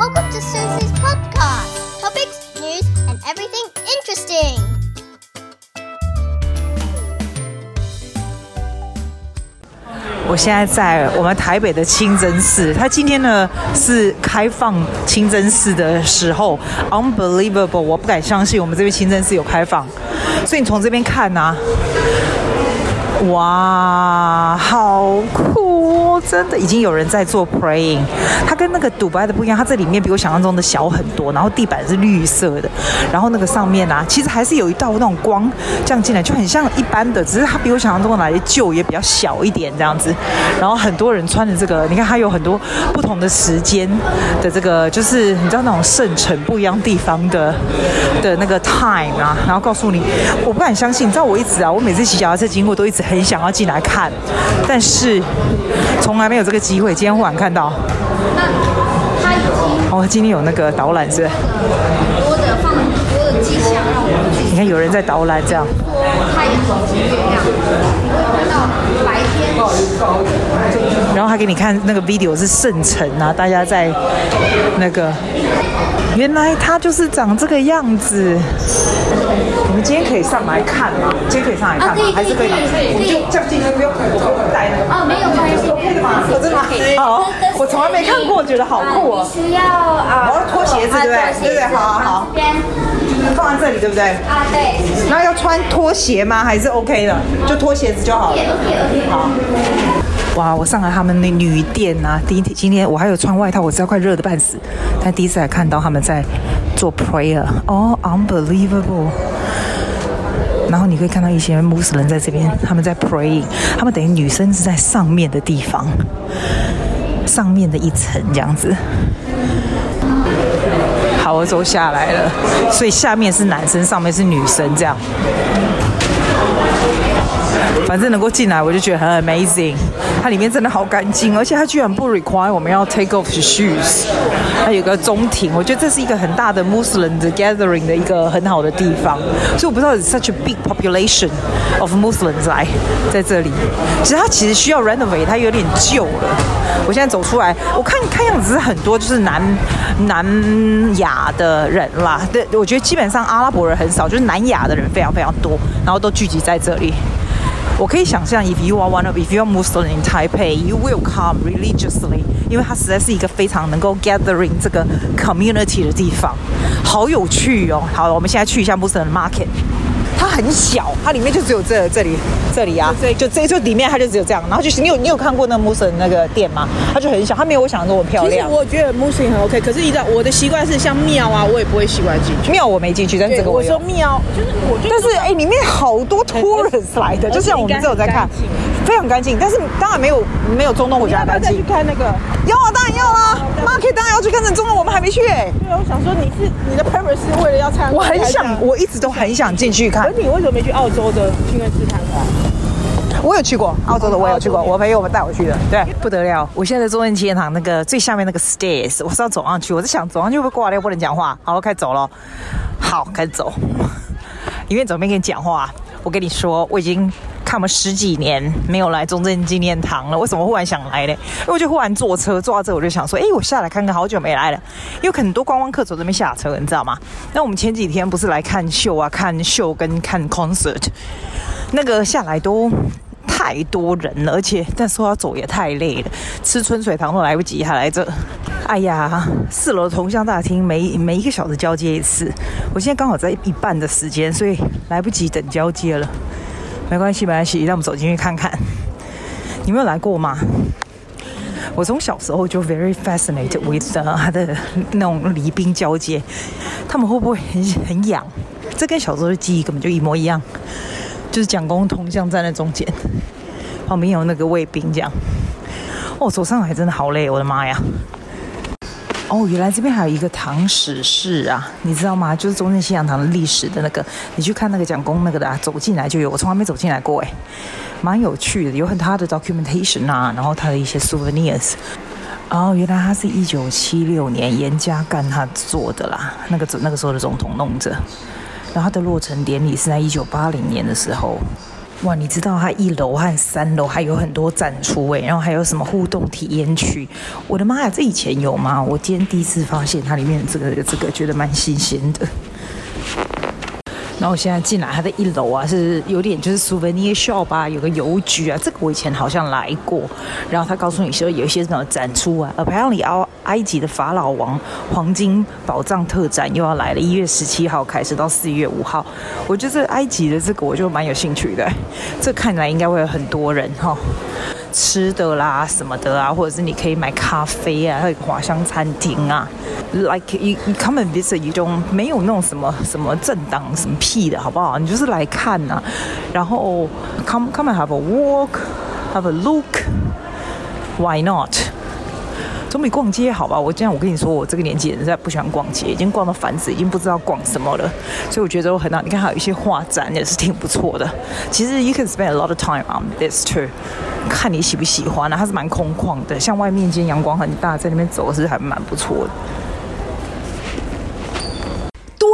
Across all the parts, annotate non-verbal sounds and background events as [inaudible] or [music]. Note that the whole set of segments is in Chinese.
Welcome to Susie's podcast. Topics, news, and everything interesting. 我现在在我们台北的清真寺，它今天呢是开放清真寺的时候，unbelievable！我不敢相信我们这边清真寺有开放，所以你从这边看呐、啊，哇，好酷！真的已经有人在做 praying，它跟那个杜拜的不一样，它这里面比我想象中的小很多，然后地板是绿色的，然后那个上面啊，其实还是有一道那种光这样进来，就很像一般的，只是它比我想象中的来的旧也比较小一点这样子。然后很多人穿着这个，你看它有很多不同的时间的这个，就是你知道那种圣城不一样地方的的那个 time 啊，然后告诉你，我不敢相信，你知道我一直啊，我每次骑脚踏车经过都一直很想要进来看，但是。从来没有这个机会，今天忽然看到。那他已经哦，今天有那个导览是。多的放很多的迹象让我们去。你看有人在导览这样。他已经月亮，你会看到白天。然后还给你看那个 video 是圣城啊，大家在那个。原来它就是长这个样子。我们今天可以上来看吗？今天可以上来看吗？还是可以？我们就这样进去，不用我不用带那个。哦，没有关系。可以的吗？真的吗？好，我从来没看过，觉得好酷哦。需要啊。我要脱鞋子，对不对？对对对，好好好。放在这里，对不对？啊，对。那要穿拖鞋吗？还是 OK 的？就脱鞋子就好了。好。哇，我上来他们那旅店啊，第一天今天我还有穿外套，我知道快热得半死，但第一次来看到他们在做 prayer，哦，unbelievable。然后你可以看到一些穆斯林在这边，他们在 praying，他们等于女生是在上面的地方，上面的一层这样子。好，我走下来了，所以下面是男生，上面是女生这样。反正能够进来，我就觉得很 amazing。它里面真的好干净，而且它居然不 require 我们要 take off the shoes。它有个中庭，我觉得这是一个很大的 Muslim 的 gathering 的一个很好的地方。所以我不知道 such a big population of Muslims 来在这里。其实它其实需要 renovate，它有点旧了。我现在走出来，我看看样子是很多就是南南亚的人啦。对，我觉得基本上阿拉伯人很少，就是南亚的人非常非常多，然后都聚集在这里。我可以想象，if you are one of, if you are Muslim in Taipei, you will come religiously，因为它实在是一个非常能够 gathering 这个 community 的地方，好有趣哦。好，我们现在去一下 Muslim market。它很小，它里面就只有这这里这里啊，就这就里面它就只有这样，然后就是你有你有看过那个穆斯林那个店吗？它就很小，它没有我想的那么漂亮。其实我觉得穆斯林很 OK，可是你知道我的习惯是像庙啊，我也不会习惯进去。庙我没进去，但是这个我，我说庙就是我觉得，但是哎，里面好多 tourists 来的，就像我们这种在看，非常干净，但是当然没有没有中东国家干净。再去看那个，要啊，当然要啊，Market 当然要去看，中东我们还没去哎。对啊，我想说你是你的 purpose 是为了要参观，我很想，我一直都很想进去看。可你为什么没去澳洲的清真寺看看？我有去过澳洲的，我有去过，我朋友们带我去的。对，不得了！我现在在中正纪念堂那个最下面那个 stairs，我是要走上去。我在想走上去会不会挂掉，不能讲话。好，我开始走了。好，开始走。因为准备跟你讲话，我跟你说，我已经看了十几年没有来中正纪念堂了。为什么忽然想来呢？因为我就忽然坐车坐到这，我就想说，哎，我下来看看，好久没来了。因为很多观光客从这边下车，你知道吗？那我们前几天不是来看秀啊，看秀跟看 concert，那个下来都太多人了，而且但说要走也太累了，吃春水堂都来不及，还来这。哎呀，四楼的铜像大厅每每一个小时交接一次，我现在刚好在一半的时间，所以来不及等交接了。没关系，没关系，让我们走进去看看。你没有来过吗？我从小时候就 very fascinated with 他的那种礼宾交接，他们会不会很很痒？这跟小时候的记忆根本就一模一样，就是蒋公铜像站在中间，旁边有那个卫兵这样。哦，走上来真的好累，我的妈呀！哦，原来这边还有一个唐史室啊，你知道吗？就是中正纪念堂的历史的那个，你去看那个讲公那个的啊，走进来就有，我从来没走进来过哎，蛮有趣的，有很他的 documentation 啊，然后他的一些 souvenirs。哦，原来他是一九七六年严家淦他做的啦，那个那个时候的总统弄着，然后他的落成典礼是在一九八零年的时候。哇，你知道它一楼和三楼还有很多展出诶，然后还有什么互动体验区？我的妈呀，这以前有吗？我今天第一次发现它里面这个这个，觉得蛮新鲜的。然后我现在进来，它的一楼啊是有点就是 souvenir shop 吧，有个邮局啊，这个我以前好像来过。然后他告诉你说有一些什么展出啊，apparently 埃及的法老王黄金宝藏特展又要来了，一月十七号开始到四月五号。我觉得这埃及的这个我就蛮有兴趣的，这看来应该会有很多人哈。吃的啦什么的啊，或者是你可以买咖啡啊，还有华香餐厅啊。Like you, you come and visit, you don't 没有那种什么什么正当什么屁的好不好？你就是来看呐、然后 come come and have a walk, have a look. Why not? 总比逛街好吧？我这样我跟你说，我这个年纪人实在不喜欢逛街，已经逛到烦死，已经不知道逛什么了。所以我觉得我很好。你看，还有一些画展也是挺不错的。其实 you can spend a lot of time on this too，看你喜不喜欢啊。它是蛮空旷的，像外面今天阳光很大，在那边走是还蛮不错的。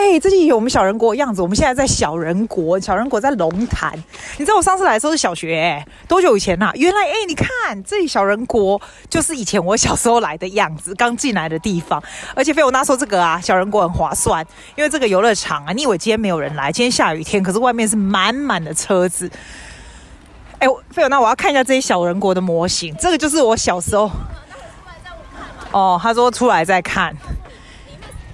对，这里有我们小人国的样子。我们现在在小人国，小人国在龙潭。你知道我上次来的时候是小学，哎，多久以前呐、啊？原来，哎，你看这里小人国就是以前我小时候来的样子，刚进来的地方。而且菲欧娜说这个啊，小人国很划算，因为这个游乐场啊，你以为今天没有人来？今天下雨天，可是外面是满满的车子。哎，菲欧娜，我要看一下这些小人国的模型。这个就是我小时候。哦，他说出来再看。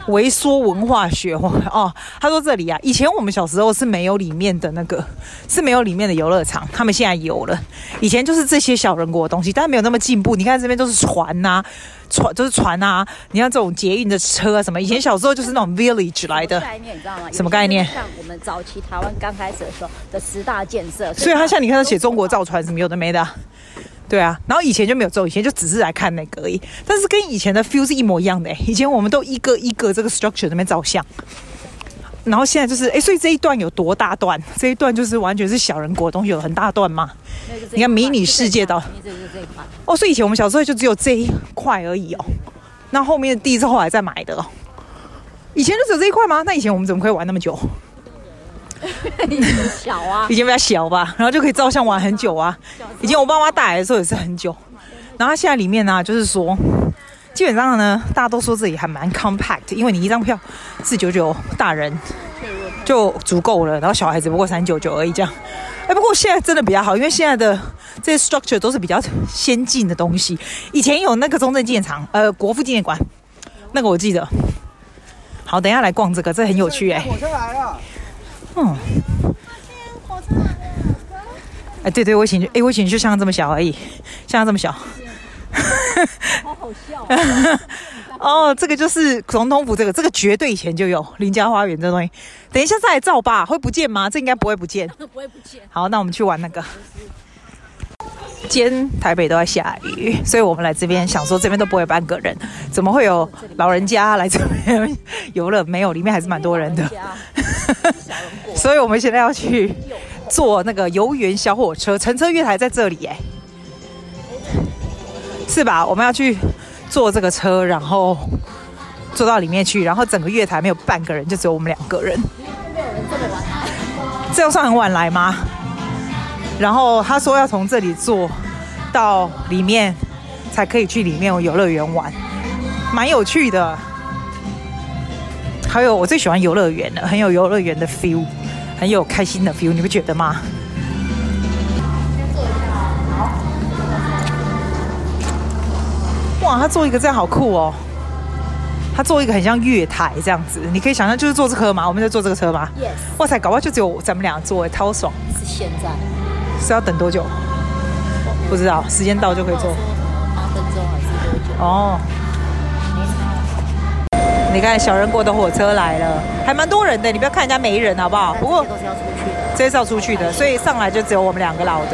微缩文化学哦，他说这里啊，以前我们小时候是没有里面的那个，是没有里面的游乐场，他们现在有了。以前就是这些小人国的东西，但是没有那么进步。你看这边都是船呐、啊，船都、就是船啊。你看这种捷运的车啊什么，以前小时候就是那种 village 来的。概念你知道吗？什么概念？像我们早期台湾刚开始的时候的十大建设。所以他像你看他写中国造船什么有的没的。对啊，然后以前就没有做，以前就只是来看那个而已。但是跟以前的 feel 是一模一样的。以前我们都一个一个这个 structure 那边照相，然后现在就是哎，所以这一段有多大段？这一段就是完全是小人国的东西，有很大段嘛？你看迷你世界的哦，所以以前我们小时候就只有这一块而已哦。那后面的地是后来再买的哦。以前就只有这一块吗？那以前我们怎么可以玩那么久？[laughs] 以前小啊，以前比较小吧，然后就可以照相玩很久啊。以前我爸妈带来的时候也是很久，然后现在里面呢、啊，就是说，基本上呢，大家都说这里还蛮 compact，因为你一张票四九九，大人就足够了，然后小孩子不过三九九而已这样。哎，不过现在真的比较好，因为现在的这些 structure 都是比较先进的东西。以前有那个中正纪念堂，呃，国父纪念馆，那个我记得。好，等一下来逛这个，这很有趣哎、欸。火车来了。嗯，哎，对对，我以前就，哎，我以前就像这么小而已，像这么小，好好笑啊。[laughs] 哦，这个就是总统府，这个这个绝对以前就有林家花园这东西。等一下再来照吧，会不见吗？这应该不会不见，[laughs] 不会不见。好，那我们去玩那个。今天台北都在下雨，所以我们来这边想说这边都不会半个人，怎么会有老人家来这边 [laughs] 游乐？没有，里面还是蛮多人的。所以我们现在要去 [laughs] 坐那个游园小火车，乘车月台在这里，哎，是吧？我们要去坐这个车，然后坐到里面去，然后整个月台没有半个人，就只有我们两个人。这样算很晚来吗？然后他说要从这里坐到里面，才可以去里面游乐园玩，蛮有趣的。还有我最喜欢游乐园了，很有游乐园的 feel，很有开心的 feel，你不觉得吗？哇，他做一个这样好酷哦！他做一个很像月台这样子，你可以想象就是坐这车吗？我们在坐这个车吗？Yes。哇塞，搞不好就只有咱们俩坐，超爽。是现在。是要等多久？不知道，时间到就可以坐。八分钟还是多久？哦。你看小人国的火车来了，还蛮多人的。你不要看人家没人，好不好？不过这些都是要出去的，这是要出去的，所以上来就只有我们两个老的。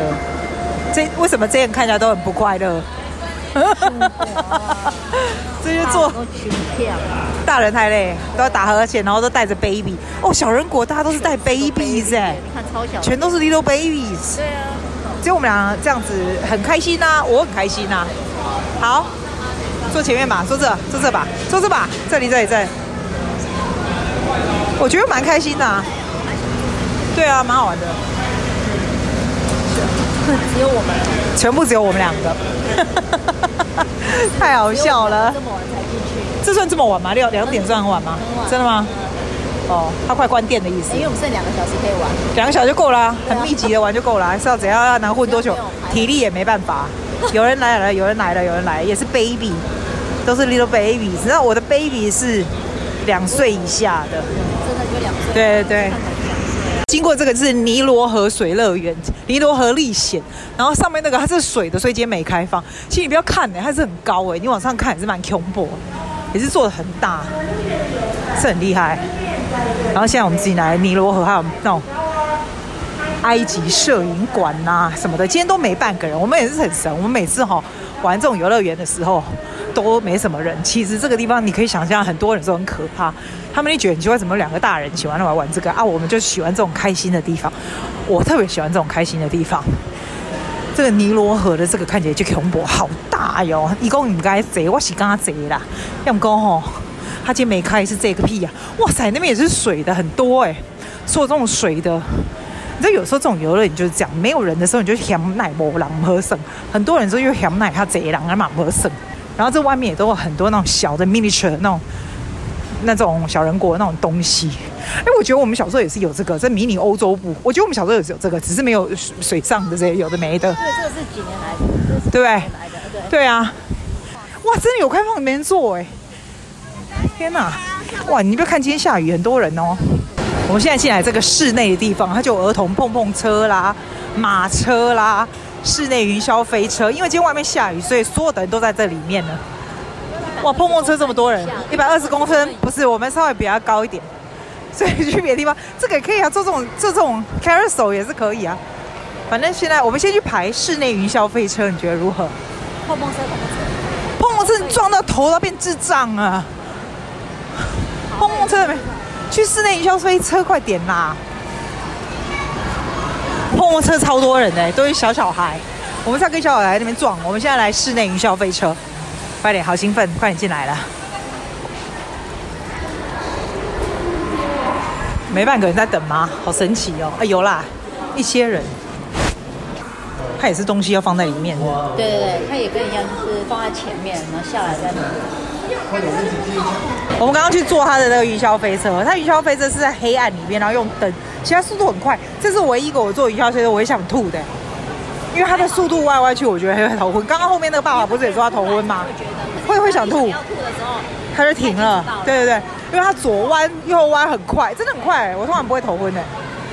这为什么这样看起来都很不快乐？[laughs] 这些坐大人太累，都要打呵欠，然后都带着 baby。哦，小人国大家都是带 babies 哎，你看超小，全都是 little babies。对啊，只有我们俩这样子很开心呐、啊，我很开心呐、啊。好。坐前面吧，坐这，坐这吧，坐这吧，这里，这里，这里。我觉得蛮开心的啊。对啊，蛮好玩的。只有我们，全部只有我们两个，[laughs] 太好笑了。这么晚才进去，这算这么晚吗？六两点算很晚吗？很晚真的吗？哦，他快关店的意思。因为我们剩两个小时可以玩。两个小时就够了，很密集的玩就够了，还是要怎样要能混多久？体力也没办法。有人来了，有人来了，有人来了，也是 baby，都是 little baby。你知道我的 baby 是两岁以下的，真的就两岁。对对对。经过这个是尼罗河水乐园，尼罗河历险，然后上面那个它是水的，所以今天没开放。其实你不要看呢、欸，它是很高哎、欸，你往上看也是蛮恐怖，也是做的很大，是很厉害。然后现在我们自己来尼罗河，还有那种埃及摄影馆呐、啊、什么的，今天都没半个人。我们也是很神，我们每次哈玩这种游乐园的时候都没什么人。其实这个地方你可以想象，很多人都很可怕。他们就觉得很奇怪，怎么两个大人喜欢来玩这个啊？我们就喜欢这种开心的地方。我特别喜欢这种开心的地方。这个尼罗河的这个看起来就恐怖，好大哟！一共应该贼，我是刚刚贼啦。要么吼，他今天没开是这个屁呀、哇塞，那边也是水的很多哎、欸，所有这种水的。你知道有时候这种游乐园就是这样，没有人的时候你就嫌奶无人喝剩，很多人之后又嫌奶他贼人啊嘛喝剩。然后这外面也都有很多那种小的 miniature 那种。那种小人国那种东西，哎，我觉得我们小时候也是有这个，在迷你欧洲部。我觉得我们小时候也是有这个，只是没有水上的这些，有的没的。对，这个是几年来的，对不对？对啊，哇，真的有开放没人坐哎！天哪，哇，你不要看今天下雨，很多人哦。我们现在进来这个室内的地方，它就有儿童碰碰车啦、马车啦、室内云霄飞车。因为今天外面下雨，所以所有的人都在这里面呢。哇，碰碰车这么多人，一百二十公分，不是我们稍微比较高一点，所以去别的地方，这个也可以啊，做这种做这种 carousel 也是可以啊。反正现在我们先去排室内云霄飞车，你觉得如何？碰碰车，碰碰车，碰碰车撞到头都变智障啊！碰碰车没？去室内云霄飞车，快点啦！碰碰车超多人的，都是小小孩，我们在跟小小孩那边撞。我们现在来室内云霄飞车。快点，好兴奋！快点进来了，没半个人在等吗？好神奇哦！啊，有啦，一些人，它也是东西要放在里面的。对对对，它也跟一样，就是放在前面，然后下来再拿。我们刚刚去坐他的那个云霄飞车，他云霄飞车是在黑暗里面，然后用灯，其他速度很快。这是唯一一个我坐云霄飞车我也想吐的。因为他的速度歪歪去，我觉得还会头昏。刚刚后面那个爸爸不是也说他头昏吗？会会想吐。他就停了。对对对，因为他左弯右弯很快，真的很快。我通常不会头昏的。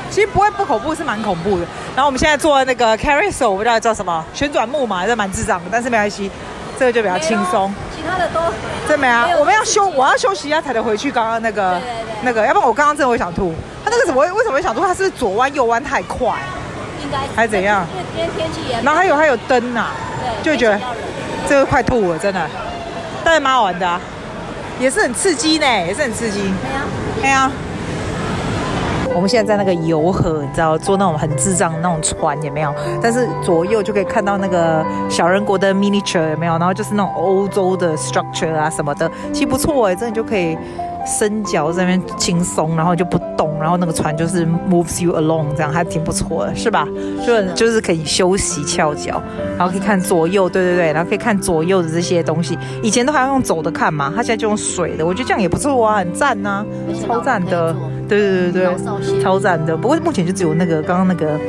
其实不会不恐怖，是蛮恐怖的。然后我们现在坐那个 carousel，我不知道叫什么旋转木马，这蛮智障的，但是没关系，这个就比较轻松。其他的都真没啊？我们要休，我要休息一下才能回去。刚刚那个那个，要不然我刚刚真的会想吐。他那个怎么会为什么会想吐？他是左弯右弯太快。应该还是怎样？因为天气也。然后还有还有灯呐、啊，就觉得这个快吐了，真的。但是蛮好玩的啊，也是很刺激呢，也是很刺激。对呀，对呀。我们现在在那个游河，你知道，坐那种很智障的那种船，也没有？但是左右就可以看到那个小人国的 miniature，有没有？然后就是那种欧洲的 structure 啊什么的，其实不错哎，真的就可以。伸脚在那边轻松，然后就不动，然后那个船就是 moves you along，这样还挺不错的，是吧？就就是可以休息翘脚，然后可以看左右，对对对，然后可以看左右的这些东西。以前都还要用走的看嘛，他现在就用水的，我觉得这样也不错啊，很赞呐、啊，超赞的，对对对对，超赞的。不过目前就只有那个刚刚那个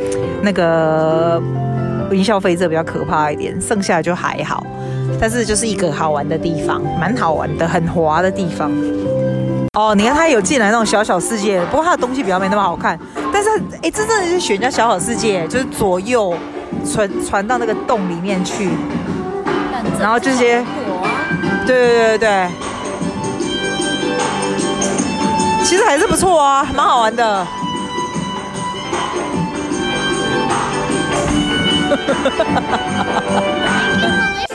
那个云霄飞车比较可怕一点，剩下的就还好。但是就是一个好玩的地方，蛮好玩的，很滑的地方。哦，你看他有进来那种小小世界，不过他的东西比较没那么好看。但是，哎，这真的是选人家小小世界，就是左右传传到那个洞里面去，然后这些，对对对对，其实还是不错啊，蛮好玩的。[laughs]